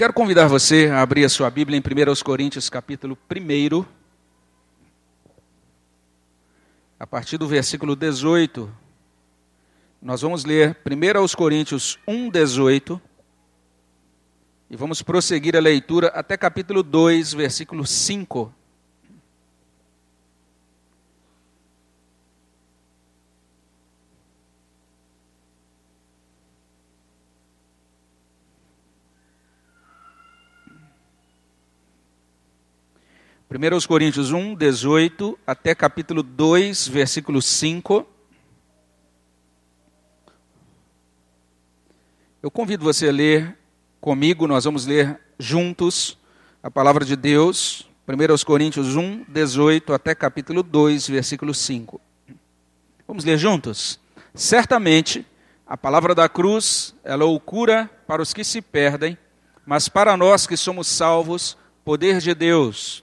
quero convidar você a abrir a sua Bíblia em 1 Coríntios, capítulo 1, a partir do versículo 18. Nós vamos ler 1 Coríntios 1, 18. E vamos prosseguir a leitura até capítulo 2, versículo 5. 1 Coríntios 1, 18 até capítulo 2, versículo 5. Eu convido você a ler comigo, nós vamos ler juntos a palavra de Deus, 1 Coríntios 1, 18 até capítulo 2, versículo 5. Vamos ler juntos? Certamente, a palavra da cruz é loucura para os que se perdem, mas para nós que somos salvos, poder de Deus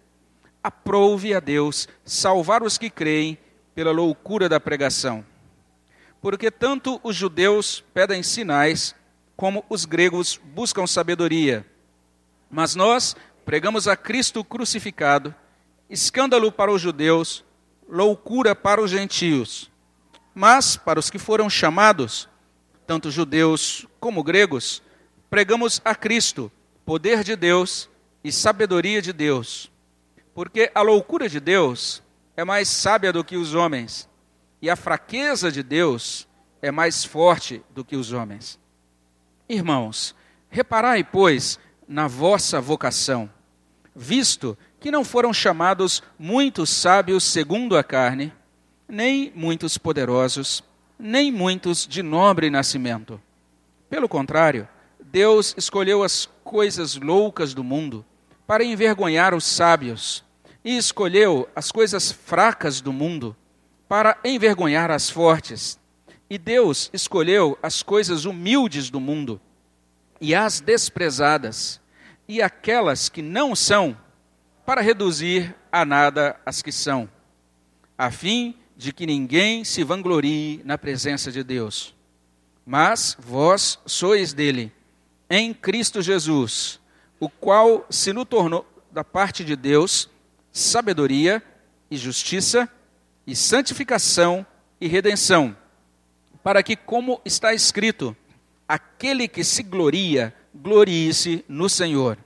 aprouve a Deus salvar os que creem pela loucura da pregação. Porque tanto os judeus pedem sinais, como os gregos buscam sabedoria. Mas nós pregamos a Cristo crucificado, escândalo para os judeus, loucura para os gentios. Mas para os que foram chamados, tanto judeus como gregos, pregamos a Cristo, poder de Deus e sabedoria de Deus porque a loucura de Deus é mais sábia do que os homens, e a fraqueza de Deus é mais forte do que os homens. Irmãos, reparai, pois, na vossa vocação, visto que não foram chamados muitos sábios segundo a carne, nem muitos poderosos, nem muitos de nobre nascimento. Pelo contrário, Deus escolheu as coisas loucas do mundo para envergonhar os sábios, e escolheu as coisas fracas do mundo para envergonhar as fortes. E Deus escolheu as coisas humildes do mundo e as desprezadas, e aquelas que não são, para reduzir a nada as que são, a fim de que ninguém se vanglorie na presença de Deus. Mas vós sois dele, em Cristo Jesus o qual se nos tornou da parte de Deus sabedoria e justiça e santificação e redenção, para que, como está escrito, aquele que se gloria, glorie-se no Senhor.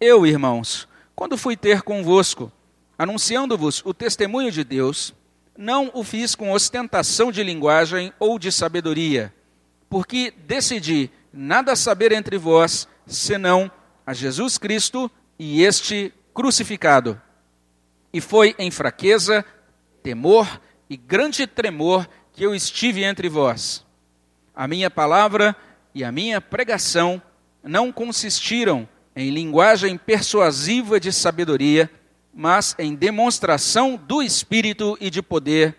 Eu, irmãos, quando fui ter convosco, anunciando-vos o testemunho de Deus, não o fiz com ostentação de linguagem ou de sabedoria, porque decidi nada saber entre vós, senão a Jesus Cristo e este crucificado. E foi em fraqueza, temor e grande tremor que eu estive entre vós. A minha palavra e a minha pregação não consistiram em linguagem persuasiva de sabedoria, mas em demonstração do Espírito e de poder,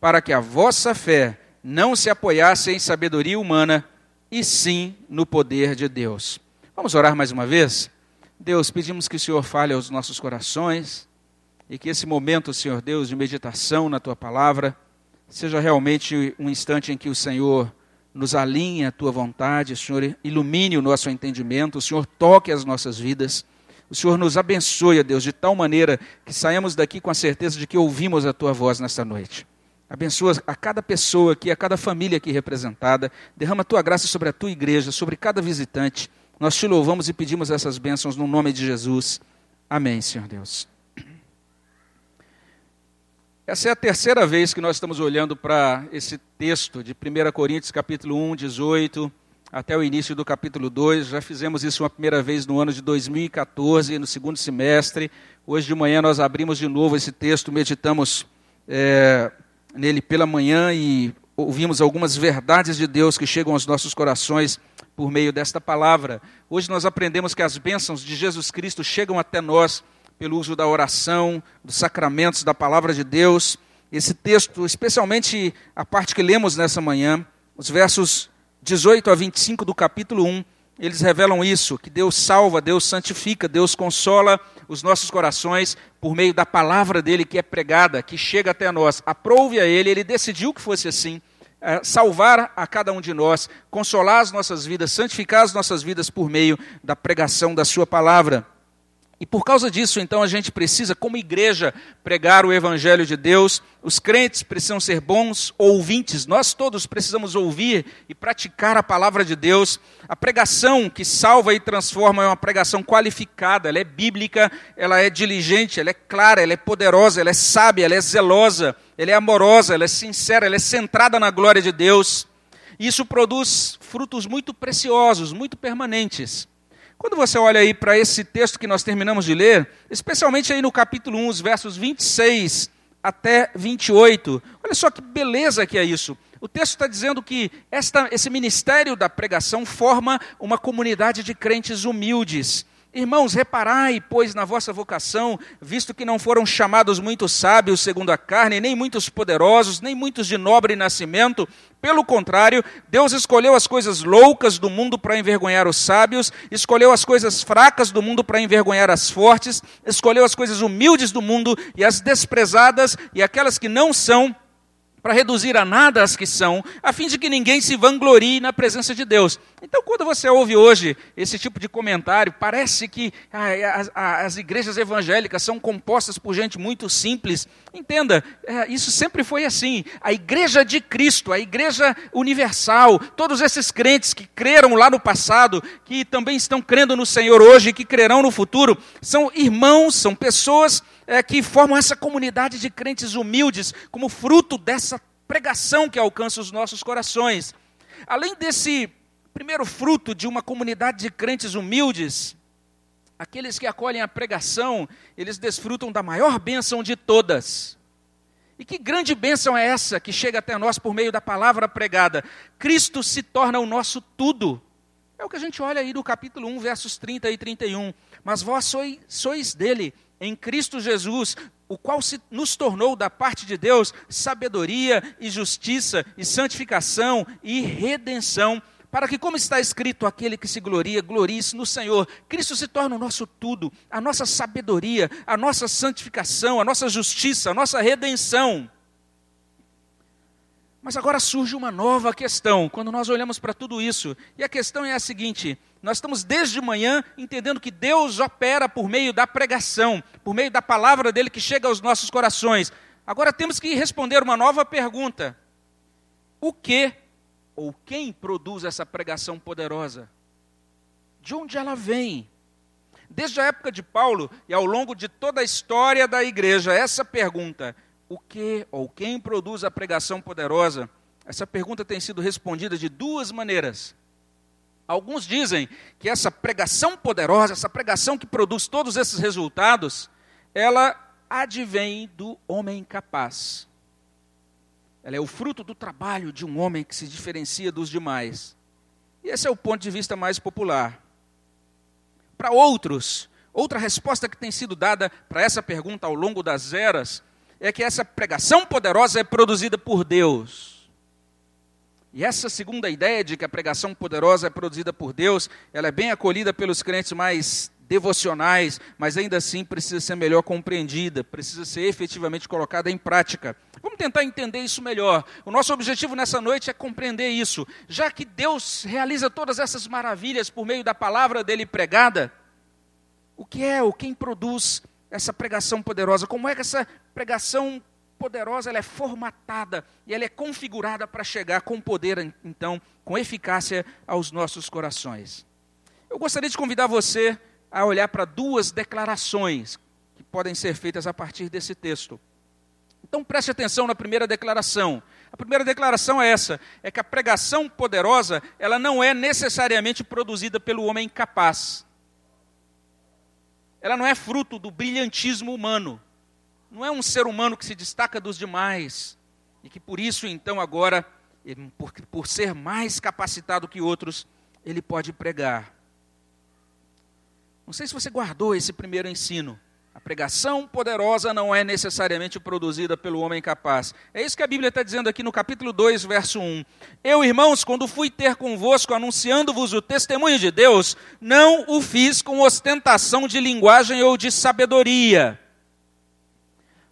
para que a vossa fé não se apoiasse em sabedoria humana, e sim no poder de Deus. Vamos orar mais uma vez? Deus, pedimos que o Senhor fale aos nossos corações e que esse momento, Senhor Deus, de meditação na tua palavra, seja realmente um instante em que o Senhor nos alinhe à tua vontade, o Senhor ilumine o nosso entendimento, o Senhor toque as nossas vidas. O Senhor nos abençoe, Deus, de tal maneira que saímos daqui com a certeza de que ouvimos a tua voz nesta noite. Abençoa a cada pessoa aqui, a cada família aqui representada. Derrama a tua graça sobre a tua igreja, sobre cada visitante. Nós te louvamos e pedimos essas bênçãos no nome de Jesus. Amém, Senhor Deus. Essa é a terceira vez que nós estamos olhando para esse texto de 1 Coríntios, capítulo 1, 18, até o início do capítulo 2. Já fizemos isso uma primeira vez no ano de 2014, no segundo semestre. Hoje de manhã nós abrimos de novo esse texto, meditamos é, nele pela manhã e ouvimos algumas verdades de Deus que chegam aos nossos corações por meio desta palavra. Hoje nós aprendemos que as bênçãos de Jesus Cristo chegam até nós pelo uso da oração, dos sacramentos, da palavra de Deus. Esse texto, especialmente a parte que lemos nessa manhã, os versos 18 a 25 do capítulo 1, eles revelam isso, que Deus salva, Deus santifica, Deus consola os nossos corações por meio da palavra dele que é pregada, que chega até nós. Aprove a ele, ele decidiu que fosse assim. É, salvar a cada um de nós, consolar as nossas vidas, santificar as nossas vidas por meio da pregação da Sua palavra. E por causa disso, então, a gente precisa, como igreja, pregar o Evangelho de Deus. Os crentes precisam ser bons ouvintes. Nós todos precisamos ouvir e praticar a palavra de Deus. A pregação que salva e transforma é uma pregação qualificada, ela é bíblica, ela é diligente, ela é clara, ela é poderosa, ela é sábia, ela é zelosa, ela é amorosa, ela é sincera, ela é centrada na glória de Deus. Isso produz frutos muito preciosos, muito permanentes. Quando você olha aí para esse texto que nós terminamos de ler, especialmente aí no capítulo 1, os versos 26 até 28, olha só que beleza que é isso. O texto está dizendo que esta, esse ministério da pregação forma uma comunidade de crentes humildes Irmãos, reparai, pois, na vossa vocação, visto que não foram chamados muitos sábios segundo a carne, nem muitos poderosos, nem muitos de nobre nascimento. Pelo contrário, Deus escolheu as coisas loucas do mundo para envergonhar os sábios, escolheu as coisas fracas do mundo para envergonhar as fortes, escolheu as coisas humildes do mundo e as desprezadas e aquelas que não são para reduzir a nada as que são, a fim de que ninguém se vanglorie na presença de Deus. Então, quando você ouve hoje esse tipo de comentário, parece que as, as igrejas evangélicas são compostas por gente muito simples. Entenda, é, isso sempre foi assim. A igreja de Cristo, a igreja universal, todos esses crentes que creram lá no passado, que também estão crendo no Senhor hoje, que crerão no futuro, são irmãos, são pessoas é, que formam essa comunidade de crentes humildes, como fruto dessa pregação que alcança os nossos corações. Além desse primeiro fruto de uma comunidade de crentes humildes, aqueles que acolhem a pregação, eles desfrutam da maior bênção de todas. E que grande bênção é essa que chega até nós por meio da palavra pregada? Cristo se torna o nosso tudo. É o que a gente olha aí no capítulo 1, versos 30 e 31. Mas vós sois, sois dele, em Cristo Jesus, o qual se, nos tornou da parte de Deus sabedoria e justiça e santificação e redenção, para que, como está escrito, aquele que se gloria, glorie-se no Senhor. Cristo se torna o nosso tudo, a nossa sabedoria, a nossa santificação, a nossa justiça, a nossa redenção. Mas agora surge uma nova questão, quando nós olhamos para tudo isso, e a questão é a seguinte: nós estamos desde manhã entendendo que Deus opera por meio da pregação, por meio da palavra dele que chega aos nossos corações. Agora temos que responder uma nova pergunta: o que ou quem produz essa pregação poderosa? De onde ela vem? Desde a época de Paulo e ao longo de toda a história da igreja, essa pergunta, o que ou quem produz a pregação poderosa? Essa pergunta tem sido respondida de duas maneiras. Alguns dizem que essa pregação poderosa, essa pregação que produz todos esses resultados, ela advém do homem capaz. Ela é o fruto do trabalho de um homem que se diferencia dos demais. E esse é o ponto de vista mais popular. Para outros, outra resposta que tem sido dada para essa pergunta ao longo das eras é que essa pregação poderosa é produzida por Deus. E essa segunda ideia de que a pregação poderosa é produzida por Deus, ela é bem acolhida pelos crentes mais devocionais, mas ainda assim precisa ser melhor compreendida, precisa ser efetivamente colocada em prática. Vamos tentar entender isso melhor. O nosso objetivo nessa noite é compreender isso. Já que Deus realiza todas essas maravilhas por meio da palavra dele pregada, o que é, o quem produz essa pregação poderosa? Como é que essa pregação poderosa, ela é formatada e ela é configurada para chegar com poder, então, com eficácia aos nossos corações. Eu gostaria de convidar você a olhar para duas declarações que podem ser feitas a partir desse texto. Então preste atenção na primeira declaração. A primeira declaração é essa: é que a pregação poderosa, ela não é necessariamente produzida pelo homem capaz. Ela não é fruto do brilhantismo humano não é um ser humano que se destaca dos demais e que por isso, então, agora, por, por ser mais capacitado que outros, ele pode pregar. Não sei se você guardou esse primeiro ensino. A pregação poderosa não é necessariamente produzida pelo homem capaz. É isso que a Bíblia está dizendo aqui no capítulo 2, verso 1. Eu, irmãos, quando fui ter convosco anunciando-vos o testemunho de Deus, não o fiz com ostentação de linguagem ou de sabedoria.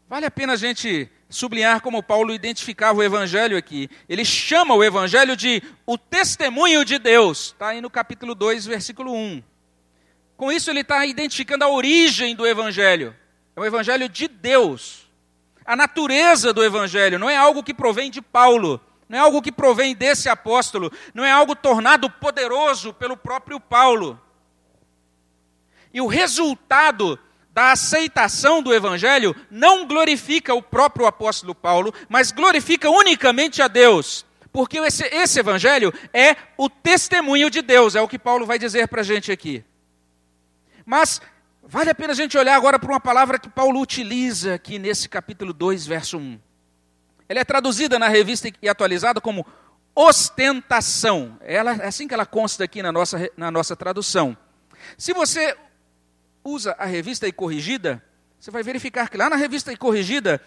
Vale a pena a gente sublinhar como Paulo identificava o evangelho aqui. Ele chama o evangelho de o testemunho de Deus. Está aí no capítulo 2, versículo 1. Com isso, ele está identificando a origem do Evangelho. É o Evangelho de Deus. A natureza do Evangelho não é algo que provém de Paulo, não é algo que provém desse apóstolo, não é algo tornado poderoso pelo próprio Paulo. E o resultado da aceitação do Evangelho não glorifica o próprio apóstolo Paulo, mas glorifica unicamente a Deus. Porque esse, esse Evangelho é o testemunho de Deus, é o que Paulo vai dizer para a gente aqui. Mas vale a pena a gente olhar agora para uma palavra que Paulo utiliza aqui nesse capítulo 2, verso 1. Ela é traduzida na revista e atualizada como ostentação. Ela, é assim que ela consta aqui na nossa, na nossa tradução. Se você usa a revista e corrigida, você vai verificar que lá na revista e corrigida,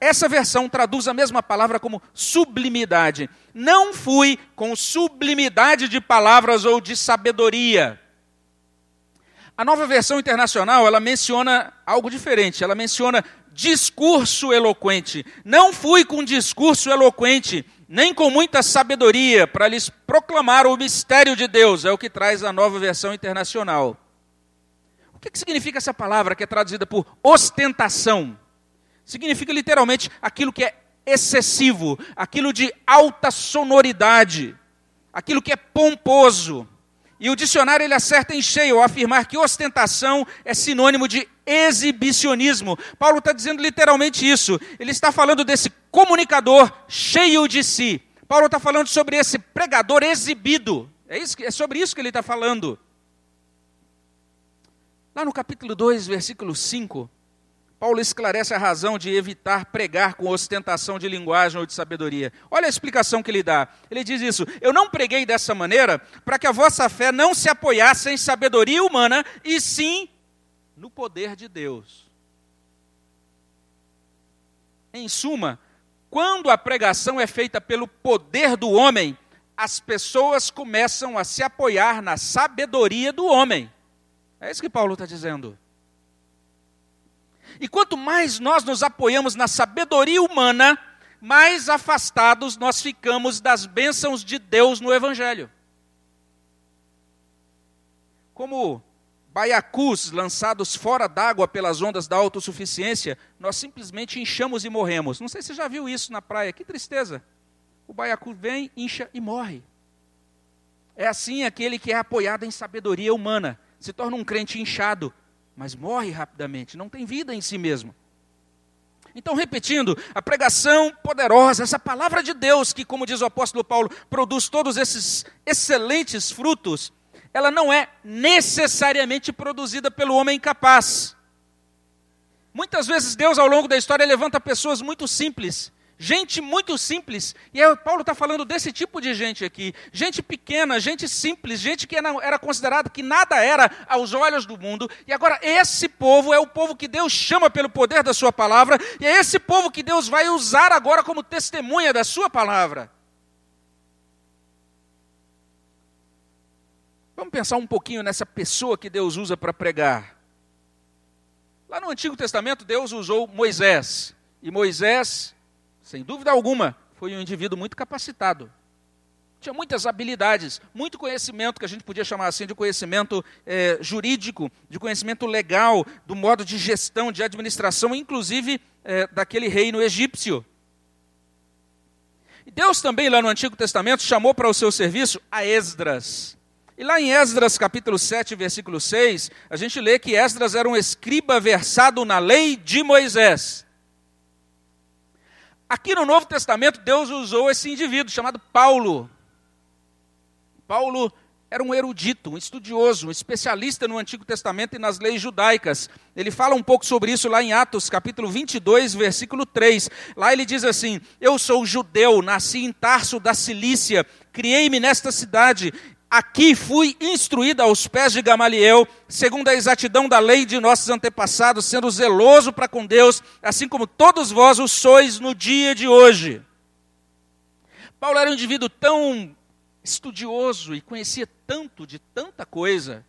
essa versão traduz a mesma palavra como sublimidade. Não fui com sublimidade de palavras ou de sabedoria. A nova versão internacional, ela menciona algo diferente. Ela menciona discurso eloquente. Não fui com discurso eloquente, nem com muita sabedoria, para lhes proclamar o mistério de Deus. É o que traz a nova versão internacional. O que, que significa essa palavra que é traduzida por ostentação? Significa literalmente aquilo que é excessivo, aquilo de alta sonoridade, aquilo que é pomposo, e o dicionário ele acerta em cheio ao afirmar que ostentação é sinônimo de exibicionismo. Paulo está dizendo literalmente isso. Ele está falando desse comunicador cheio de si. Paulo está falando sobre esse pregador exibido. É, isso, é sobre isso que ele está falando. Lá no capítulo 2, versículo 5, Paulo esclarece a razão de evitar pregar com ostentação de linguagem ou de sabedoria. Olha a explicação que ele dá. Ele diz isso: Eu não preguei dessa maneira para que a vossa fé não se apoiasse em sabedoria humana, e sim no poder de Deus. Em suma, quando a pregação é feita pelo poder do homem, as pessoas começam a se apoiar na sabedoria do homem. É isso que Paulo está dizendo. E quanto mais nós nos apoiamos na sabedoria humana, mais afastados nós ficamos das bênçãos de Deus no Evangelho. Como baiacus lançados fora d'água pelas ondas da autossuficiência, nós simplesmente inchamos e morremos. Não sei se você já viu isso na praia, que tristeza. O baiacu vem, incha e morre. É assim aquele que é apoiado em sabedoria humana, se torna um crente inchado, mas morre rapidamente, não tem vida em si mesmo. Então, repetindo, a pregação poderosa, essa palavra de Deus, que, como diz o apóstolo Paulo, produz todos esses excelentes frutos, ela não é necessariamente produzida pelo homem capaz. Muitas vezes Deus, ao longo da história, levanta pessoas muito simples, Gente muito simples, e aí Paulo está falando desse tipo de gente aqui. Gente pequena, gente simples, gente que era considerada que nada era aos olhos do mundo. E agora esse povo é o povo que Deus chama pelo poder da sua palavra, e é esse povo que Deus vai usar agora como testemunha da sua palavra. Vamos pensar um pouquinho nessa pessoa que Deus usa para pregar. Lá no Antigo Testamento, Deus usou Moisés. E Moisés sem dúvida alguma, foi um indivíduo muito capacitado. Tinha muitas habilidades, muito conhecimento, que a gente podia chamar assim de conhecimento é, jurídico, de conhecimento legal, do modo de gestão, de administração, inclusive é, daquele reino egípcio. E Deus também, lá no Antigo Testamento, chamou para o seu serviço a Esdras. E lá em Esdras capítulo 7, versículo 6, a gente lê que Esdras era um escriba versado na lei de Moisés. Aqui no Novo Testamento, Deus usou esse indivíduo chamado Paulo. Paulo era um erudito, um estudioso, um especialista no Antigo Testamento e nas leis judaicas. Ele fala um pouco sobre isso lá em Atos, capítulo 22, versículo 3. Lá ele diz assim: Eu sou judeu, nasci em Tarso da Cilícia, criei-me nesta cidade, Aqui fui instruída aos pés de Gamaliel, segundo a exatidão da lei de nossos antepassados, sendo zeloso para com Deus, assim como todos vós o sois no dia de hoje. Paulo era um indivíduo tão estudioso e conhecia tanto de tanta coisa,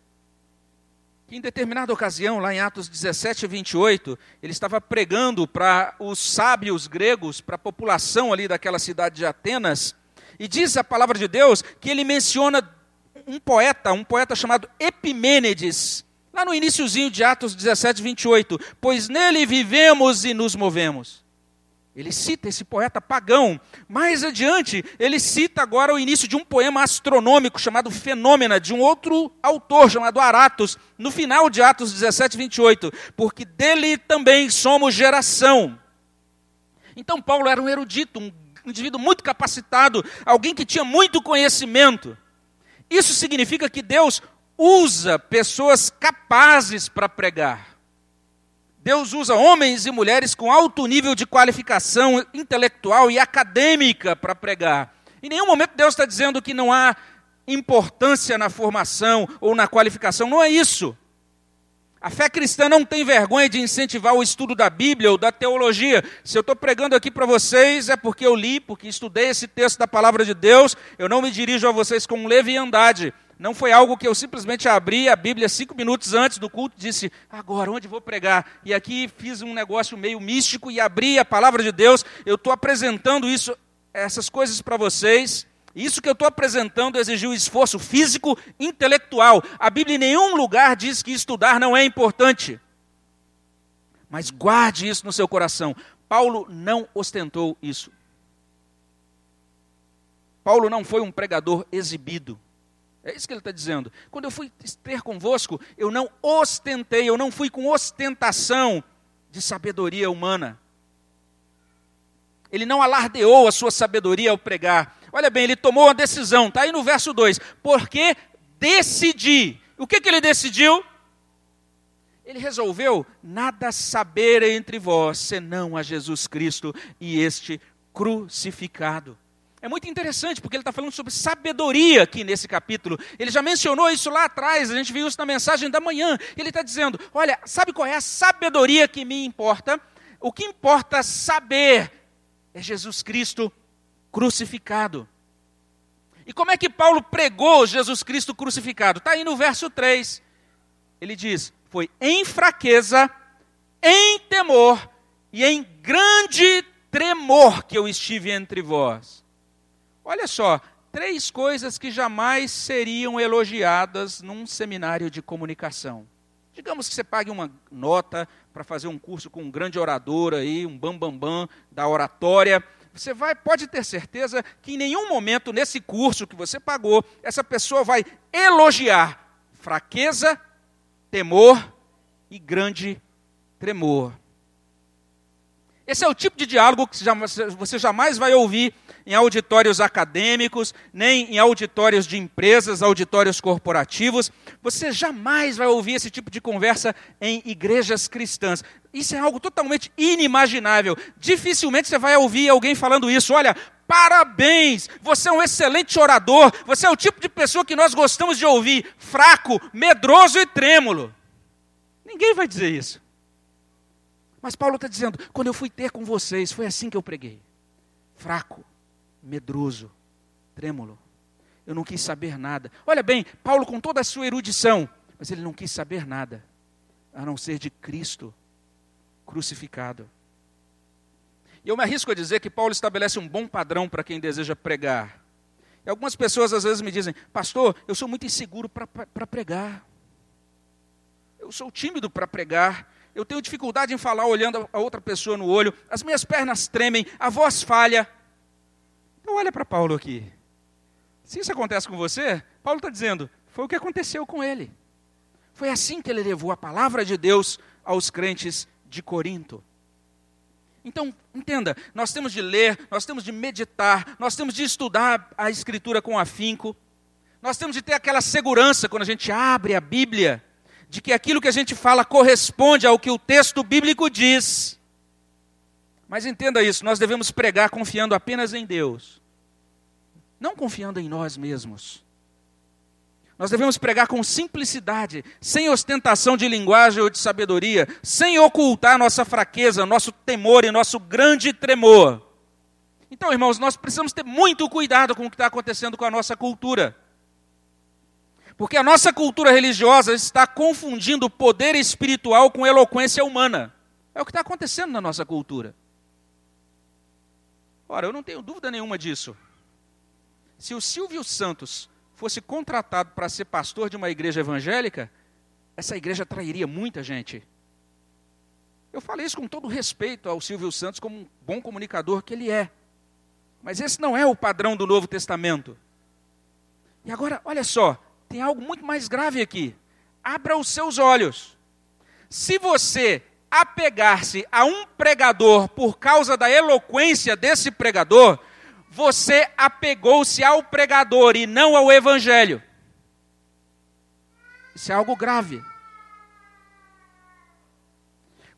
que em determinada ocasião, lá em Atos 17, 28, ele estava pregando para os sábios gregos, para a população ali daquela cidade de Atenas, e diz a palavra de Deus que ele menciona um poeta, um poeta chamado Epimênides, lá no iníciozinho de Atos 17, 28, pois nele vivemos e nos movemos. Ele cita esse poeta pagão. Mais adiante, ele cita agora o início de um poema astronômico chamado Fenômena, de um outro autor chamado Aratos, no final de Atos 17, 28. Porque dele também somos geração. Então, Paulo era um erudito, um indivíduo muito capacitado, alguém que tinha muito conhecimento. Isso significa que Deus usa pessoas capazes para pregar. Deus usa homens e mulheres com alto nível de qualificação intelectual e acadêmica para pregar. Em nenhum momento Deus está dizendo que não há importância na formação ou na qualificação. Não é isso. A fé cristã não tem vergonha de incentivar o estudo da Bíblia ou da teologia. Se eu estou pregando aqui para vocês, é porque eu li, porque estudei esse texto da palavra de Deus. Eu não me dirijo a vocês com leviandade. Não foi algo que eu simplesmente abri a Bíblia cinco minutos antes do culto e disse, agora onde vou pregar? E aqui fiz um negócio meio místico e abri a palavra de Deus. Eu estou apresentando isso, essas coisas para vocês isso que eu estou apresentando exigiu esforço físico, intelectual. A Bíblia em nenhum lugar diz que estudar não é importante. Mas guarde isso no seu coração. Paulo não ostentou isso. Paulo não foi um pregador exibido. É isso que ele está dizendo. Quando eu fui ter convosco, eu não ostentei, eu não fui com ostentação de sabedoria humana. Ele não alardeou a sua sabedoria ao pregar. Olha bem, ele tomou uma decisão, está aí no verso 2. Porque decidi. O que, que ele decidiu? Ele resolveu nada saber entre vós, senão a Jesus Cristo e este crucificado. É muito interessante, porque ele está falando sobre sabedoria aqui nesse capítulo. Ele já mencionou isso lá atrás, a gente viu isso na mensagem da manhã. Ele está dizendo: olha, sabe qual é a sabedoria que me importa? O que importa saber é Jesus Cristo crucificado. E como é que Paulo pregou Jesus Cristo crucificado? Está aí no verso 3. Ele diz: Foi em fraqueza, em temor e em grande tremor que eu estive entre vós. Olha só, três coisas que jamais seriam elogiadas num seminário de comunicação. Digamos que você pague uma nota para fazer um curso com um grande orador aí, um bambambam bam, bam da oratória você vai, pode ter certeza que em nenhum momento nesse curso que você pagou, essa pessoa vai elogiar fraqueza, temor e grande tremor. Esse é o tipo de diálogo que você jamais vai ouvir em auditórios acadêmicos, nem em auditórios de empresas, auditórios corporativos. Você jamais vai ouvir esse tipo de conversa em igrejas cristãs. Isso é algo totalmente inimaginável. Dificilmente você vai ouvir alguém falando isso. Olha, parabéns, você é um excelente orador, você é o tipo de pessoa que nós gostamos de ouvir, fraco, medroso e trêmulo. Ninguém vai dizer isso. Mas Paulo está dizendo: quando eu fui ter com vocês, foi assim que eu preguei. Fraco, medroso, trêmulo. Eu não quis saber nada. Olha bem, Paulo, com toda a sua erudição, mas ele não quis saber nada, a não ser de Cristo crucificado. E eu me arrisco a dizer que Paulo estabelece um bom padrão para quem deseja pregar. E algumas pessoas às vezes me dizem, pastor, eu sou muito inseguro para pregar. Eu sou tímido para pregar. Eu tenho dificuldade em falar olhando a outra pessoa no olho. As minhas pernas tremem, a voz falha. Então olha para Paulo aqui. Se isso acontece com você, Paulo está dizendo, foi o que aconteceu com ele. Foi assim que ele levou a palavra de Deus aos crentes de Corinto. Então, entenda, nós temos de ler, nós temos de meditar, nós temos de estudar a Escritura com afinco, nós temos de ter aquela segurança quando a gente abre a Bíblia, de que aquilo que a gente fala corresponde ao que o texto bíblico diz. Mas entenda isso, nós devemos pregar confiando apenas em Deus, não confiando em nós mesmos. Nós devemos pregar com simplicidade, sem ostentação de linguagem ou de sabedoria, sem ocultar nossa fraqueza, nosso temor e nosso grande tremor. Então, irmãos, nós precisamos ter muito cuidado com o que está acontecendo com a nossa cultura. Porque a nossa cultura religiosa está confundindo poder espiritual com eloquência humana. É o que está acontecendo na nossa cultura. Ora, eu não tenho dúvida nenhuma disso. Se o Silvio Santos fosse contratado para ser pastor de uma igreja evangélica, essa igreja atrairia muita gente. Eu falei isso com todo respeito ao Silvio Santos, como um bom comunicador que ele é. Mas esse não é o padrão do Novo Testamento. E agora, olha só, tem algo muito mais grave aqui. Abra os seus olhos. Se você apegar-se a um pregador por causa da eloquência desse pregador, você apegou-se ao pregador e não ao evangelho. Isso é algo grave.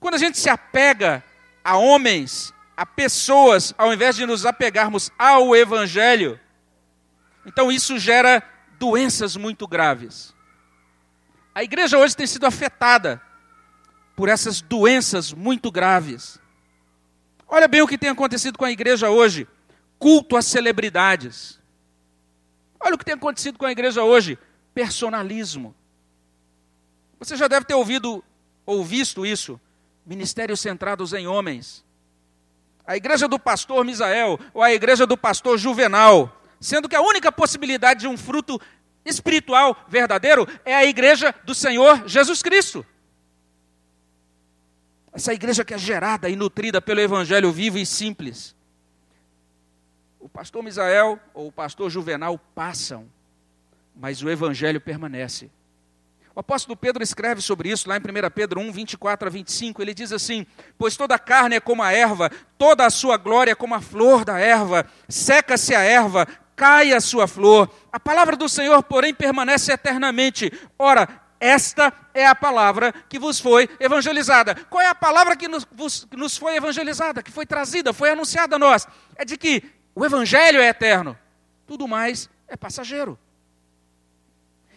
Quando a gente se apega a homens, a pessoas, ao invés de nos apegarmos ao evangelho, então isso gera doenças muito graves. A igreja hoje tem sido afetada por essas doenças muito graves. Olha bem o que tem acontecido com a igreja hoje culto às celebridades. Olha o que tem acontecido com a igreja hoje: personalismo. Você já deve ter ouvido ou visto isso. Ministérios centrados em homens. A igreja do pastor Misael ou a igreja do pastor Juvenal, sendo que a única possibilidade de um fruto espiritual verdadeiro é a igreja do Senhor Jesus Cristo. Essa igreja que é gerada e nutrida pelo evangelho vivo e simples o pastor Misael ou o pastor Juvenal passam, mas o evangelho permanece. O apóstolo Pedro escreve sobre isso lá em 1 Pedro 1, 24 a 25. Ele diz assim: Pois toda a carne é como a erva, toda a sua glória é como a flor da erva, seca-se a erva, cai a sua flor. A palavra do Senhor, porém, permanece eternamente. Ora, esta é a palavra que vos foi evangelizada. Qual é a palavra que nos, vos, nos foi evangelizada, que foi trazida, foi anunciada a nós? É de que o Evangelho é eterno, tudo mais é passageiro.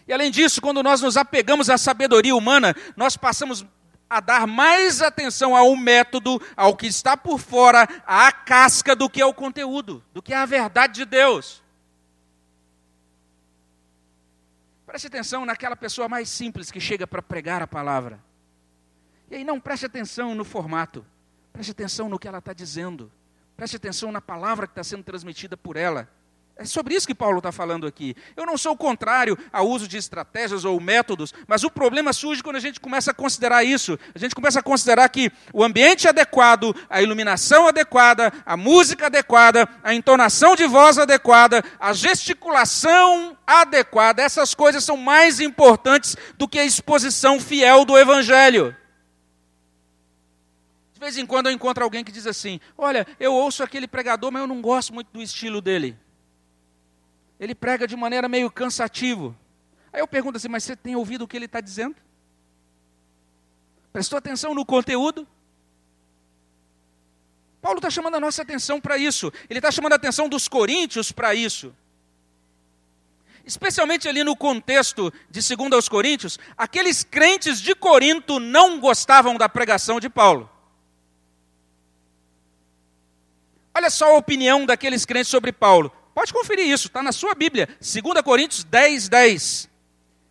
E além disso, quando nós nos apegamos à sabedoria humana, nós passamos a dar mais atenção ao método, ao que está por fora, à casca, do que ao conteúdo, do que à verdade de Deus. Preste atenção naquela pessoa mais simples que chega para pregar a palavra. E aí não preste atenção no formato, preste atenção no que ela está dizendo. Preste atenção na palavra que está sendo transmitida por ela. É sobre isso que Paulo está falando aqui. Eu não sou contrário ao uso de estratégias ou métodos, mas o problema surge quando a gente começa a considerar isso. A gente começa a considerar que o ambiente adequado, a iluminação adequada, a música adequada, a entonação de voz adequada, a gesticulação adequada, essas coisas são mais importantes do que a exposição fiel do Evangelho. De vez em quando eu encontro alguém que diz assim: Olha, eu ouço aquele pregador, mas eu não gosto muito do estilo dele. Ele prega de maneira meio cansativo. Aí eu pergunto assim: Mas você tem ouvido o que ele está dizendo? Prestou atenção no conteúdo? Paulo está chamando a nossa atenção para isso. Ele está chamando a atenção dos coríntios para isso. Especialmente ali no contexto de 2 aos Coríntios, aqueles crentes de Corinto não gostavam da pregação de Paulo. Olha só a opinião daqueles crentes sobre Paulo. Pode conferir isso, está na sua Bíblia, 2 Coríntios 10, 10.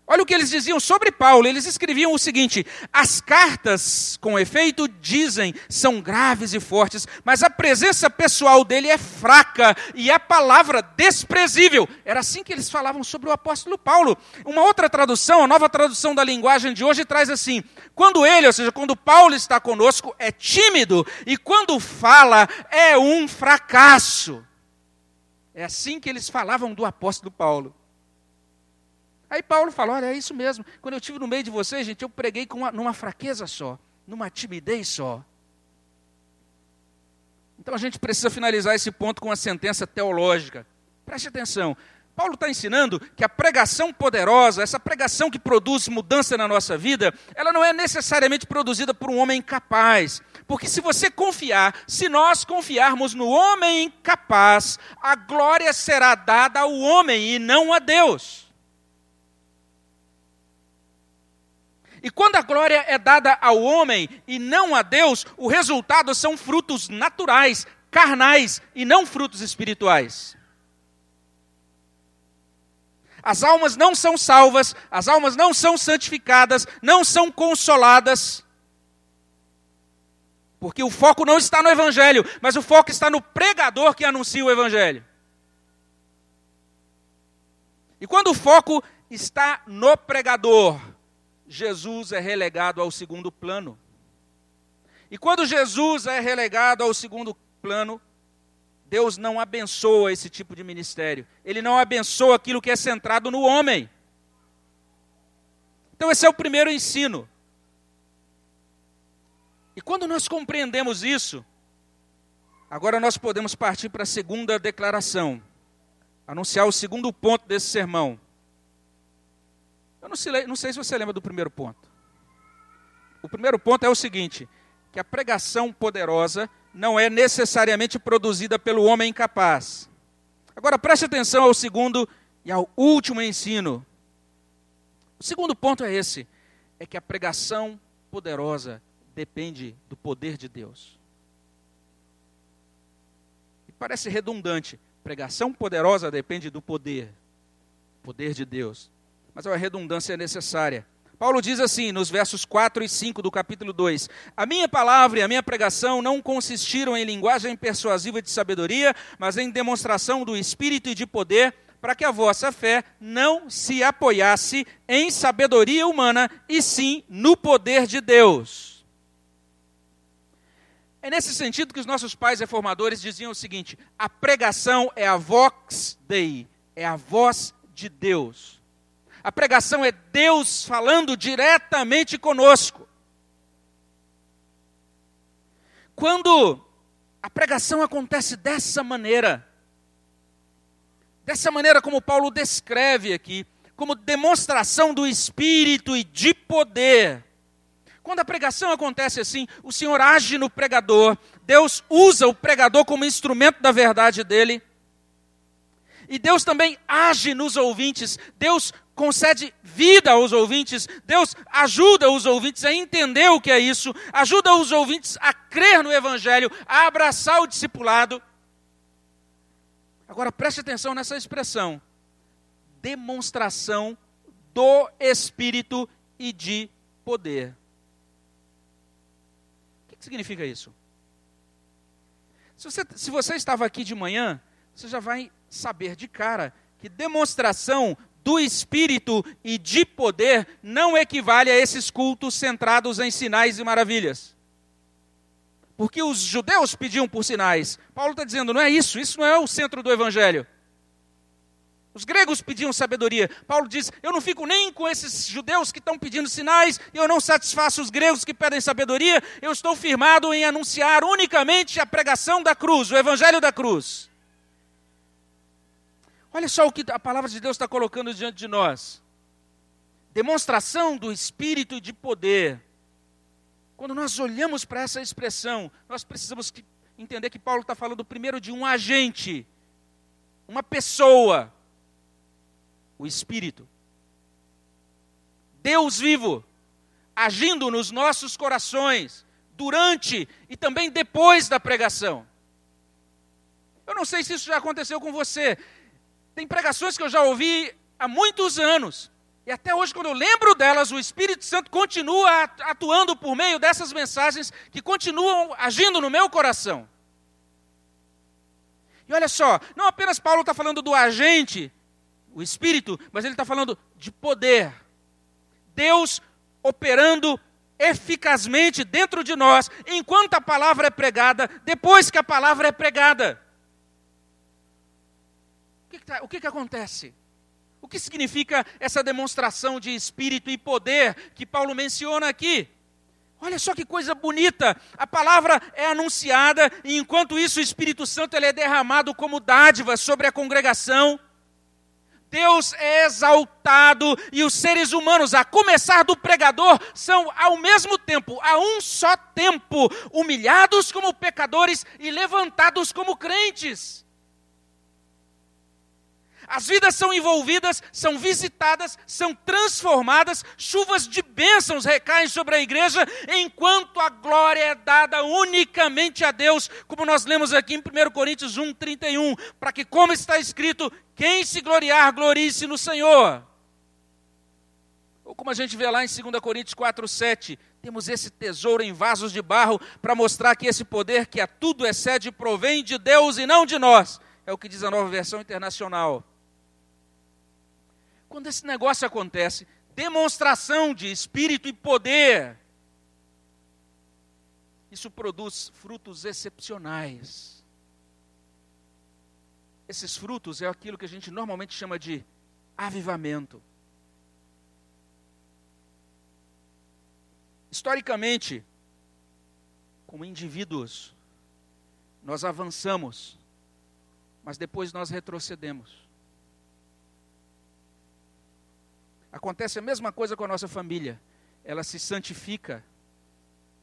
Olha o que eles diziam sobre Paulo. Eles escreviam o seguinte: as cartas, com efeito, dizem, são graves e fortes, mas a presença pessoal dele é fraca e a palavra desprezível. Era assim que eles falavam sobre o apóstolo Paulo. Uma outra tradução, a nova tradução da linguagem de hoje, traz assim: quando ele, ou seja, quando Paulo está conosco, é tímido, e quando fala, é um fracasso. É assim que eles falavam do apóstolo Paulo. Aí Paulo fala: olha, é isso mesmo. Quando eu estive no meio de vocês, gente, eu preguei com uma, numa fraqueza só, numa timidez só. Então a gente precisa finalizar esse ponto com uma sentença teológica. Preste atenção. Paulo está ensinando que a pregação poderosa, essa pregação que produz mudança na nossa vida, ela não é necessariamente produzida por um homem capaz. Porque se você confiar, se nós confiarmos no homem capaz, a glória será dada ao homem e não a Deus. E quando a glória é dada ao homem e não a Deus, o resultado são frutos naturais, carnais e não frutos espirituais. As almas não são salvas, as almas não são santificadas, não são consoladas. Porque o foco não está no Evangelho, mas o foco está no pregador que anuncia o Evangelho. E quando o foco está no pregador, Jesus é relegado ao segundo plano. E quando Jesus é relegado ao segundo plano, Deus não abençoa esse tipo de ministério. Ele não abençoa aquilo que é centrado no homem. Então, esse é o primeiro ensino. E quando nós compreendemos isso, agora nós podemos partir para a segunda declaração, anunciar o segundo ponto desse sermão. Eu não sei, não sei se você lembra do primeiro ponto. O primeiro ponto é o seguinte: que a pregação poderosa não é necessariamente produzida pelo homem incapaz. Agora preste atenção ao segundo e ao último ensino. O segundo ponto é esse: é que a pregação poderosa depende do poder de Deus. E parece redundante. Pregação poderosa depende do poder, poder de Deus mas a redundância é necessária. Paulo diz assim, nos versos 4 e 5 do capítulo 2: A minha palavra e a minha pregação não consistiram em linguagem persuasiva de sabedoria, mas em demonstração do espírito e de poder, para que a vossa fé não se apoiasse em sabedoria humana, e sim no poder de Deus. É nesse sentido que os nossos pais reformadores diziam o seguinte: a pregação é a vox dei, é a voz de Deus. A pregação é Deus falando diretamente conosco. Quando a pregação acontece dessa maneira, dessa maneira como Paulo descreve aqui, como demonstração do espírito e de poder. Quando a pregação acontece assim, o Senhor age no pregador, Deus usa o pregador como instrumento da verdade dele. E Deus também age nos ouvintes. Deus concede vida aos ouvintes, Deus ajuda os ouvintes a entender o que é isso, ajuda os ouvintes a crer no Evangelho, a abraçar o discipulado. Agora preste atenção nessa expressão: demonstração do Espírito e de poder. O que significa isso? Se você, se você estava aqui de manhã, você já vai saber de cara que demonstração do Espírito e de poder não equivale a esses cultos centrados em sinais e maravilhas. Porque os judeus pediam por sinais. Paulo está dizendo, não é isso, isso não é o centro do Evangelho. Os gregos pediam sabedoria. Paulo diz: Eu não fico nem com esses judeus que estão pedindo sinais, eu não satisfaço os gregos que pedem sabedoria. Eu estou firmado em anunciar unicamente a pregação da cruz, o evangelho da cruz. Olha só o que a palavra de Deus está colocando diante de nós: demonstração do espírito de poder. Quando nós olhamos para essa expressão, nós precisamos entender que Paulo está falando primeiro de um agente, uma pessoa, o Espírito. Deus vivo, agindo nos nossos corações, durante e também depois da pregação. Eu não sei se isso já aconteceu com você. Tem pregações que eu já ouvi há muitos anos. E até hoje, quando eu lembro delas, o Espírito Santo continua atuando por meio dessas mensagens que continuam agindo no meu coração. E olha só, não apenas Paulo está falando do agente, o Espírito, mas ele está falando de poder. Deus operando eficazmente dentro de nós, enquanto a palavra é pregada, depois que a palavra é pregada. O que, que, o que, que acontece? O que significa essa demonstração de espírito e poder que Paulo menciona aqui? Olha só que coisa bonita! A palavra é anunciada e enquanto isso o Espírito Santo ele é derramado como dádiva sobre a congregação. Deus é exaltado e os seres humanos, a começar do pregador, são ao mesmo tempo, a um só tempo, humilhados como pecadores e levantados como crentes. As vidas são envolvidas, são visitadas, são transformadas, chuvas de bênçãos recaem sobre a igreja, enquanto a glória é dada unicamente a Deus, como nós lemos aqui em 1 Coríntios 1, 31, para que, como está escrito, quem se gloriar, glorie-se no Senhor. Ou como a gente vê lá em 2 Coríntios 4, 7, temos esse tesouro em vasos de barro para mostrar que esse poder que a tudo excede provém de Deus e não de nós. É o que diz a nova versão internacional. Quando esse negócio acontece, demonstração de espírito e poder, isso produz frutos excepcionais. Esses frutos é aquilo que a gente normalmente chama de avivamento. Historicamente, como indivíduos, nós avançamos, mas depois nós retrocedemos. Acontece a mesma coisa com a nossa família. Ela se santifica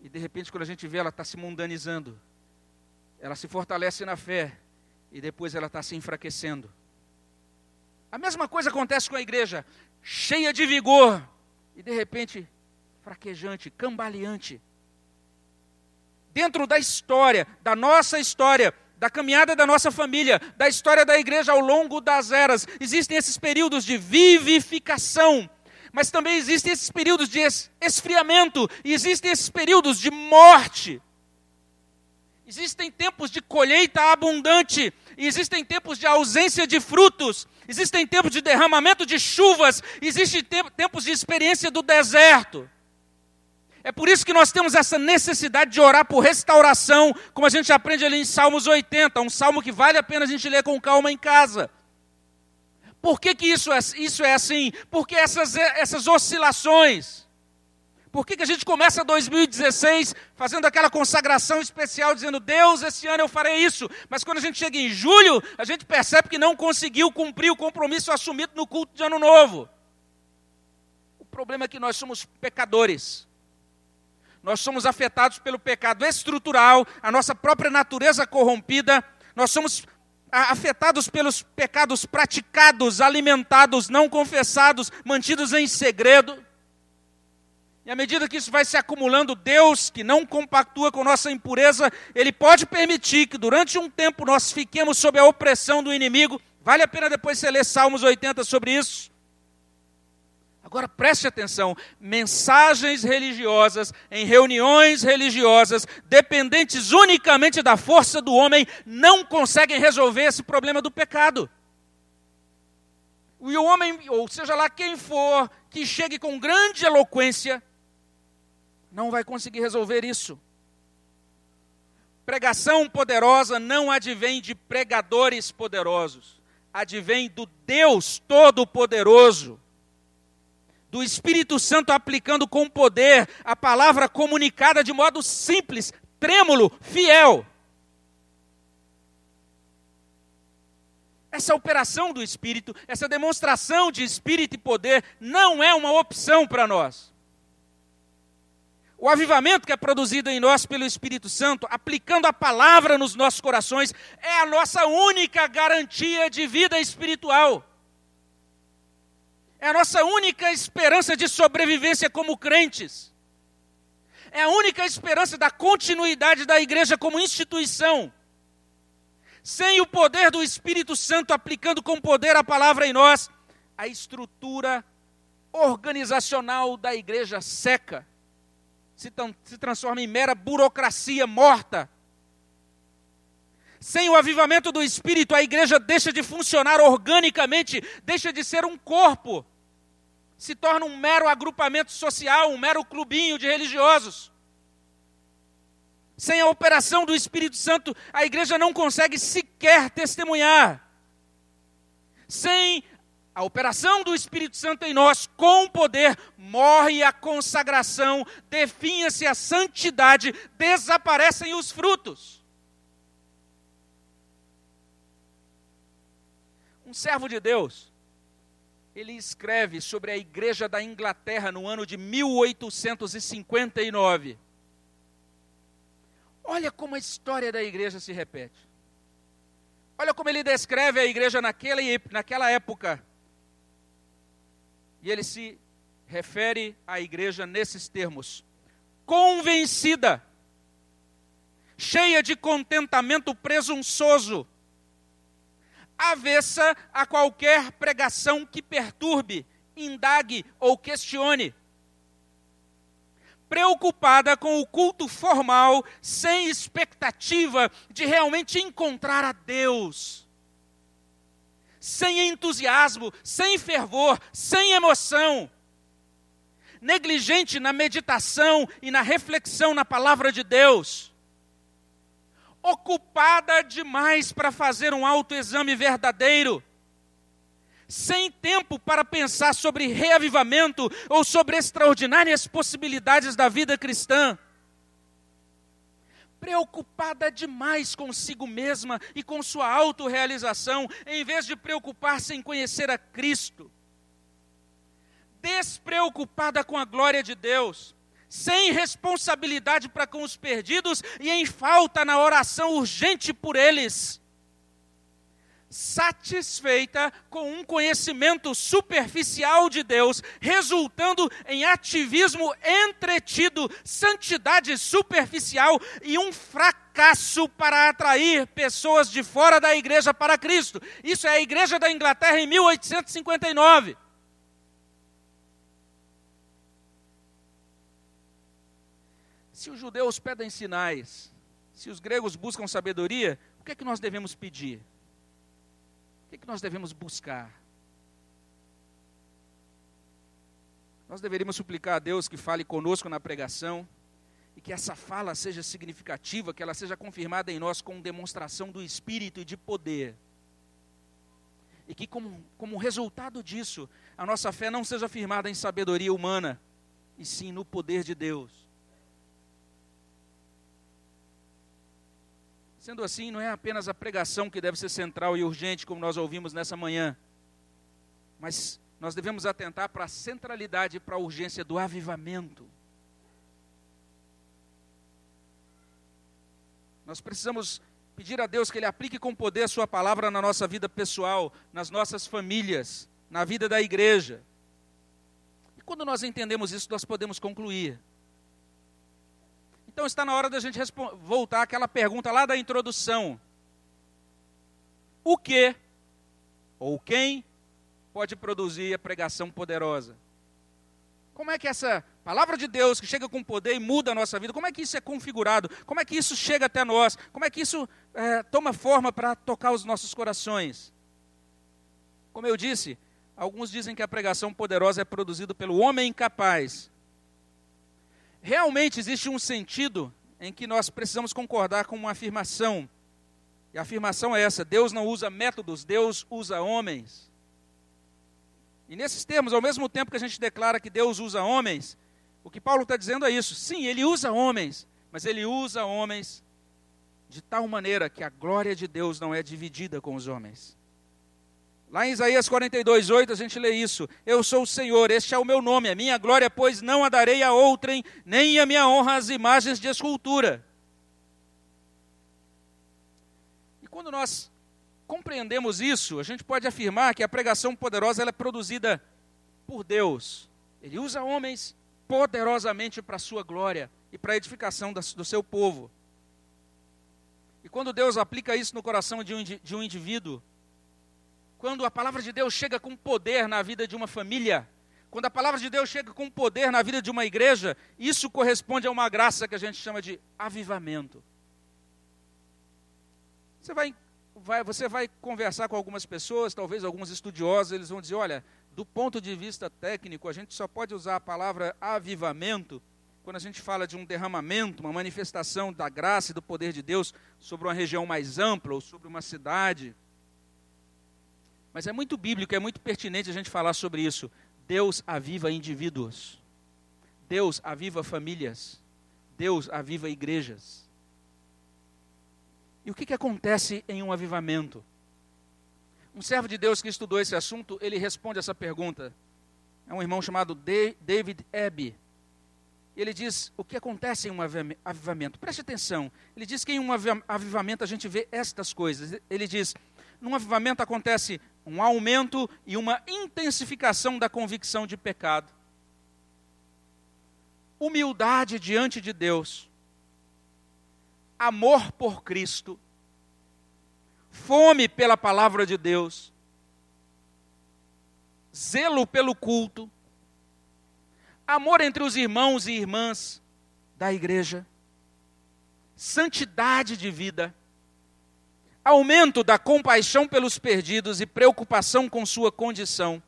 e de repente, quando a gente vê, ela está se mundanizando. Ela se fortalece na fé e depois ela está se enfraquecendo. A mesma coisa acontece com a igreja, cheia de vigor e de repente fraquejante, cambaleante. Dentro da história, da nossa história, da caminhada da nossa família, da história da igreja ao longo das eras, existem esses períodos de vivificação, mas também existem esses períodos de esfriamento, e existem esses períodos de morte. Existem tempos de colheita abundante, e existem tempos de ausência de frutos, existem tempos de derramamento de chuvas, existem tempos de experiência do deserto. É por isso que nós temos essa necessidade de orar por restauração, como a gente aprende ali em Salmos 80, um salmo que vale a pena a gente ler com calma em casa. Por que, que isso, é, isso é assim? Porque essas, essas oscilações. Por que, que a gente começa 2016 fazendo aquela consagração especial, dizendo, Deus, esse ano eu farei isso, mas quando a gente chega em julho, a gente percebe que não conseguiu cumprir o compromisso assumido no culto de Ano Novo. O problema é que nós somos pecadores nós somos afetados pelo pecado estrutural, a nossa própria natureza corrompida, nós somos afetados pelos pecados praticados, alimentados, não confessados, mantidos em segredo. E à medida que isso vai se acumulando, Deus, que não compactua com nossa impureza, Ele pode permitir que durante um tempo nós fiquemos sob a opressão do inimigo. Vale a pena depois você ler Salmos 80 sobre isso. Agora preste atenção: mensagens religiosas em reuniões religiosas, dependentes unicamente da força do homem, não conseguem resolver esse problema do pecado. E o homem, ou seja lá quem for, que chegue com grande eloquência, não vai conseguir resolver isso. Pregação poderosa não advém de pregadores poderosos, advém do Deus Todo-Poderoso do Espírito Santo aplicando com poder a palavra comunicada de modo simples, trêmulo, fiel. Essa operação do Espírito, essa demonstração de Espírito e poder, não é uma opção para nós. O avivamento que é produzido em nós pelo Espírito Santo, aplicando a palavra nos nossos corações, é a nossa única garantia de vida espiritual. É a nossa única esperança de sobrevivência como crentes. É a única esperança da continuidade da igreja como instituição. Sem o poder do Espírito Santo aplicando com poder a palavra em nós, a estrutura organizacional da igreja seca, se, se transforma em mera burocracia morta. Sem o avivamento do Espírito, a igreja deixa de funcionar organicamente, deixa de ser um corpo se torna um mero agrupamento social, um mero clubinho de religiosos. Sem a operação do Espírito Santo, a igreja não consegue sequer testemunhar. Sem a operação do Espírito Santo em nós, com poder, morre a consagração, definha-se a santidade, desaparecem os frutos. Um servo de Deus ele escreve sobre a igreja da Inglaterra no ano de 1859. Olha como a história da igreja se repete. Olha como ele descreve a igreja naquela, naquela época. E ele se refere à igreja nesses termos: convencida, cheia de contentamento presunçoso, avessa a qualquer pregação que perturbe, indague ou questione. Preocupada com o culto formal, sem expectativa de realmente encontrar a Deus. Sem entusiasmo, sem fervor, sem emoção. Negligente na meditação e na reflexão na palavra de Deus ocupada demais para fazer um autoexame verdadeiro, sem tempo para pensar sobre reavivamento ou sobre extraordinárias possibilidades da vida cristã. Preocupada demais consigo mesma e com sua autorrealização, em vez de preocupar-se em conhecer a Cristo. Despreocupada com a glória de Deus sem responsabilidade para com os perdidos e em falta na oração urgente por eles. Satisfeita com um conhecimento superficial de Deus, resultando em ativismo entretido, santidade superficial e um fracasso para atrair pessoas de fora da igreja para Cristo. Isso é a igreja da Inglaterra em 1859. Se os judeus pedem sinais, se os gregos buscam sabedoria, o que é que nós devemos pedir? O que é que nós devemos buscar? Nós deveríamos suplicar a Deus que fale conosco na pregação e que essa fala seja significativa, que ela seja confirmada em nós com demonstração do Espírito e de poder. E que, como, como resultado disso, a nossa fé não seja firmada em sabedoria humana, e sim no poder de Deus. Sendo assim, não é apenas a pregação que deve ser central e urgente, como nós ouvimos nessa manhã, mas nós devemos atentar para a centralidade e para a urgência do avivamento. Nós precisamos pedir a Deus que Ele aplique com poder a Sua palavra na nossa vida pessoal, nas nossas famílias, na vida da igreja. E quando nós entendemos isso, nós podemos concluir então está na hora da gente voltar àquela pergunta lá da introdução. O que ou quem pode produzir a pregação poderosa? Como é que essa palavra de Deus que chega com poder e muda a nossa vida, como é que isso é configurado? Como é que isso chega até nós? Como é que isso é, toma forma para tocar os nossos corações? Como eu disse, alguns dizem que a pregação poderosa é produzida pelo homem incapaz, realmente existe um sentido em que nós precisamos concordar com uma afirmação. E a afirmação é essa: Deus não usa métodos, Deus usa homens. E nesses termos, ao mesmo tempo que a gente declara que Deus usa homens, o que Paulo está dizendo é isso. Sim, ele usa homens, mas ele usa homens de tal maneira que a glória de Deus não é dividida com os homens. Lá em Isaías 42, 8, a gente lê isso. Eu sou o Senhor, este é o meu nome, a minha glória, pois não a darei a outrem, nem a minha honra às imagens de escultura. E quando nós compreendemos isso, a gente pode afirmar que a pregação poderosa é produzida por Deus. Ele usa homens poderosamente para a sua glória e para a edificação do seu povo. E quando Deus aplica isso no coração de um indivíduo, quando a palavra de Deus chega com poder na vida de uma família, quando a palavra de Deus chega com poder na vida de uma igreja, isso corresponde a uma graça que a gente chama de avivamento. Você vai, vai, você vai conversar com algumas pessoas, talvez alguns estudiosos, eles vão dizer: olha, do ponto de vista técnico, a gente só pode usar a palavra avivamento quando a gente fala de um derramamento, uma manifestação da graça e do poder de Deus sobre uma região mais ampla ou sobre uma cidade. Mas é muito bíblico, é muito pertinente a gente falar sobre isso. Deus aviva indivíduos. Deus aviva famílias. Deus aviva igrejas. E o que, que acontece em um avivamento? Um servo de Deus que estudou esse assunto, ele responde essa pergunta. É um irmão chamado David Ebb. ele diz o que acontece em um avivamento. Preste atenção. Ele diz que em um avivamento a gente vê estas coisas. Ele diz: num avivamento acontece um aumento e uma intensificação da convicção de pecado. Humildade diante de Deus. Amor por Cristo. Fome pela palavra de Deus. Zelo pelo culto amor entre os irmãos e irmãs da igreja, santidade de vida, aumento da compaixão pelos perdidos e preocupação com sua condição,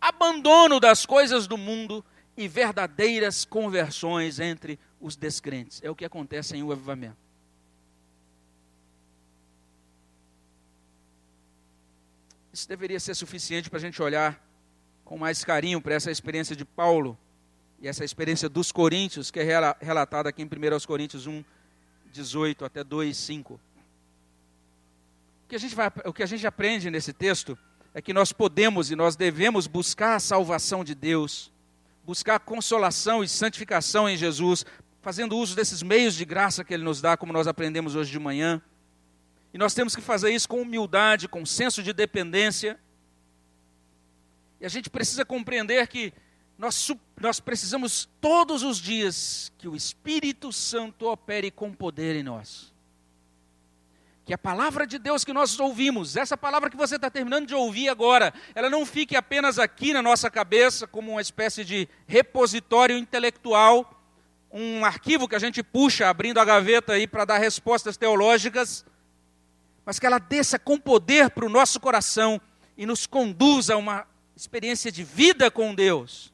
abandono das coisas do mundo e verdadeiras conversões entre os descrentes. É o que acontece em um avivamento. Isso deveria ser suficiente para a gente olhar com mais carinho para essa experiência de Paulo e essa experiência dos coríntios, que é relatada aqui em 1 Coríntios 1, 18 até 2, 5. Que, a gente vai, o que a gente aprende nesse texto é que nós podemos e nós devemos buscar a salvação de Deus, buscar consolação e santificação em Jesus, fazendo uso desses meios de graça que Ele nos dá, como nós aprendemos hoje de manhã. E nós temos que fazer isso com humildade, com senso de dependência e a gente precisa compreender que nós, nós precisamos todos os dias que o Espírito Santo opere com poder em nós. Que a palavra de Deus que nós ouvimos, essa palavra que você está terminando de ouvir agora, ela não fique apenas aqui na nossa cabeça como uma espécie de repositório intelectual, um arquivo que a gente puxa abrindo a gaveta aí para dar respostas teológicas, mas que ela desça com poder para o nosso coração e nos conduza a uma experiência de vida com Deus.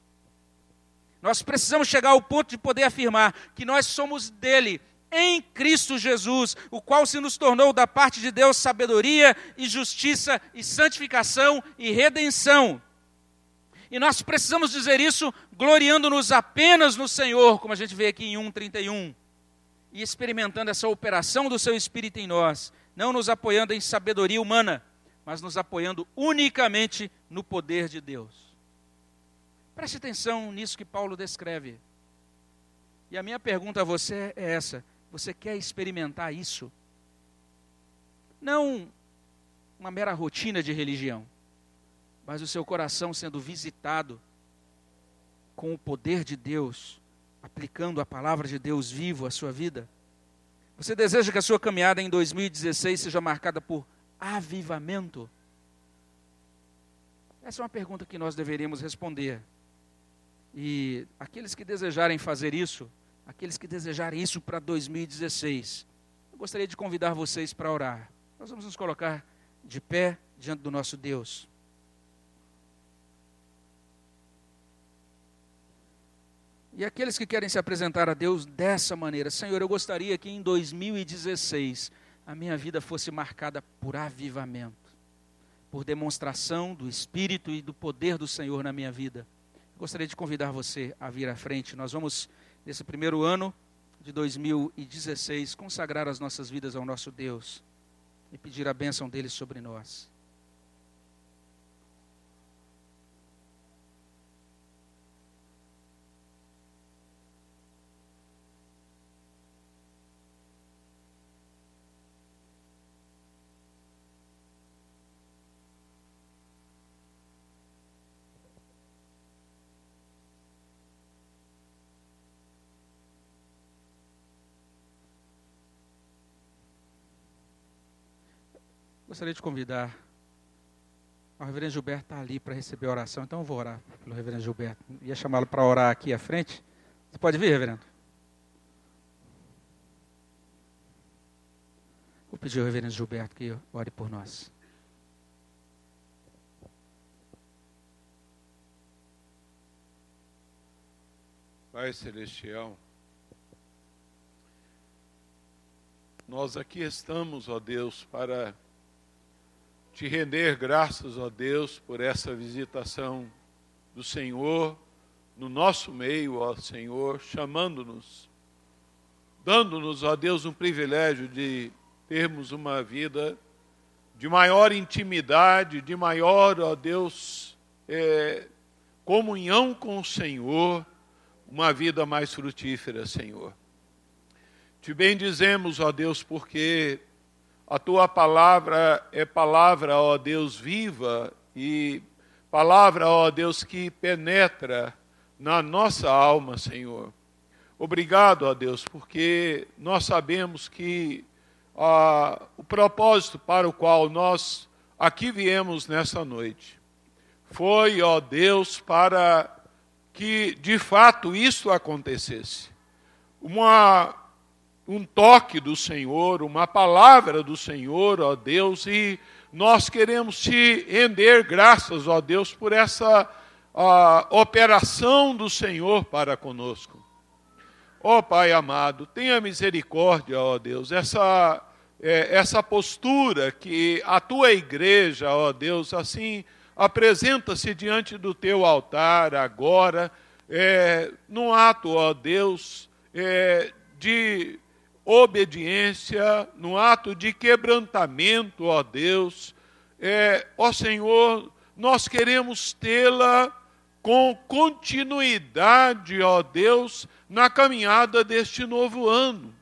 Nós precisamos chegar ao ponto de poder afirmar que nós somos dele, em Cristo Jesus, o qual se nos tornou da parte de Deus sabedoria e justiça e santificação e redenção. E nós precisamos dizer isso gloriando-nos apenas no Senhor, como a gente vê aqui em 1:31, e experimentando essa operação do seu espírito em nós, não nos apoiando em sabedoria humana, mas nos apoiando unicamente no poder de Deus. Preste atenção nisso que Paulo descreve. E a minha pergunta a você é essa: você quer experimentar isso? Não uma mera rotina de religião, mas o seu coração sendo visitado com o poder de Deus, aplicando a palavra de Deus vivo à sua vida? Você deseja que a sua caminhada em 2016 seja marcada por avivamento? Essa é uma pergunta que nós deveríamos responder. E aqueles que desejarem fazer isso, aqueles que desejarem isso para 2016, eu gostaria de convidar vocês para orar. Nós vamos nos colocar de pé diante do nosso Deus. E aqueles que querem se apresentar a Deus dessa maneira, Senhor, eu gostaria que em 2016 a minha vida fosse marcada por avivamento, por demonstração do Espírito e do poder do Senhor na minha vida. Gostaria de convidar você a vir à frente. Nós vamos, nesse primeiro ano de 2016, consagrar as nossas vidas ao nosso Deus e pedir a bênção dele sobre nós. Gostaria de convidar. O reverendo Gilberto está ali para receber a oração, então eu vou orar pelo reverendo Gilberto. Ia chamá-lo para orar aqui à frente. Você pode vir, reverendo? Vou pedir ao reverendo Gilberto que ore por nós. Pai Celestial, nós aqui estamos, ó Deus, para te render graças a Deus por essa visitação do Senhor no nosso meio, ó Senhor, chamando-nos, dando-nos, ó Deus, um privilégio de termos uma vida de maior intimidade, de maior, ó Deus, é, comunhão com o Senhor, uma vida mais frutífera, Senhor. Te bendizemos, ó Deus, porque a tua palavra é palavra, ó Deus, viva e palavra, ó Deus, que penetra na nossa alma, Senhor. Obrigado, ó Deus, porque nós sabemos que ah, o propósito para o qual nós aqui viemos nessa noite foi, ó Deus, para que de fato isso acontecesse. Uma, um toque do Senhor, uma palavra do Senhor, ó Deus, e nós queremos te render graças, ó Deus, por essa operação do Senhor para conosco. Ó Pai amado, tenha misericórdia, ó Deus, essa, é, essa postura que a tua igreja, ó Deus, assim apresenta-se diante do teu altar agora, é, num ato, ó Deus, é, de obediência, num ato de quebrantamento, ó Deus. É, ó Senhor, nós queremos tê-la com continuidade, ó Deus, na caminhada deste novo ano.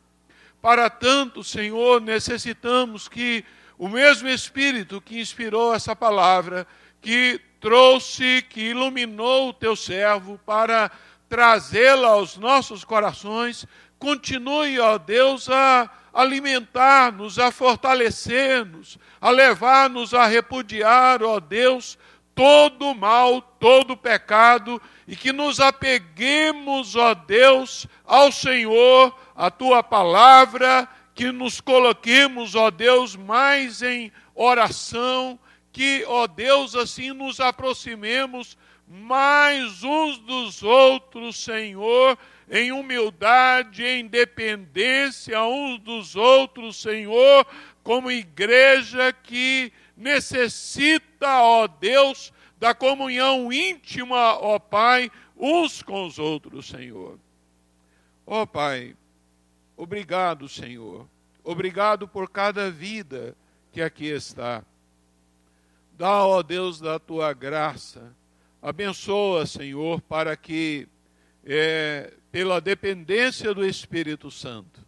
Para tanto, Senhor, necessitamos que o mesmo Espírito que inspirou essa palavra que trouxe, que iluminou o teu servo para trazê-la aos nossos corações, continue, ó Deus, a alimentar-nos, a fortalecer-nos, a levar-nos a repudiar, ó Deus, todo mal, todo pecado e que nos apeguemos, ó Deus, ao Senhor, a tua palavra, que nos coloquemos, ó Deus, mais em oração, que, ó Deus, assim nos aproximemos mais uns dos outros, Senhor, em humildade, em dependência uns dos outros, Senhor, como igreja que necessita, ó Deus, da comunhão íntima, ó Pai, uns com os outros, Senhor. Ó Pai, obrigado, Senhor. Obrigado por cada vida que aqui está. Dá, ó Deus, da tua graça. Abençoa, Senhor, para que, é, pela dependência do Espírito Santo,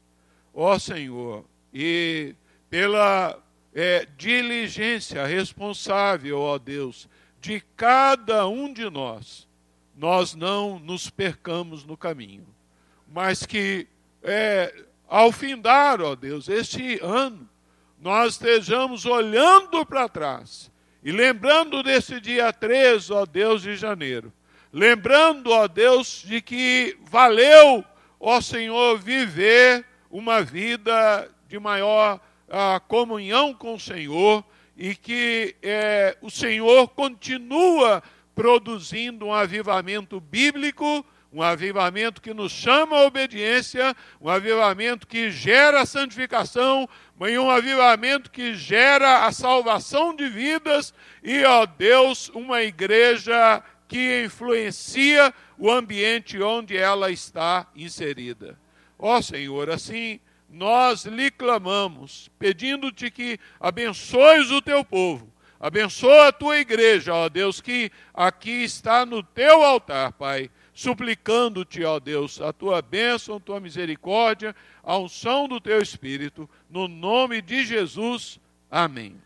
ó Senhor, e pela é, diligência responsável, ó Deus, de cada um de nós, nós não nos percamos no caminho, mas que é, ao findar, ó Deus, este ano, nós estejamos olhando para trás e lembrando desse dia 3, ó Deus de janeiro, lembrando, ó Deus, de que valeu, ó Senhor, viver uma vida de maior ah, comunhão com o Senhor e que é, o Senhor continua produzindo um avivamento bíblico um avivamento que nos chama à obediência, um avivamento que gera a santificação, um avivamento que gera a salvação de vidas e, ó Deus, uma igreja que influencia o ambiente onde ela está inserida. Ó Senhor, assim nós lhe clamamos, pedindo-te que abençoes o teu povo, abençoa a tua igreja, ó Deus, que aqui está no teu altar, Pai suplicando-te, ó Deus, a tua bênção, a tua misericórdia, a unção do teu Espírito, no nome de Jesus. Amém.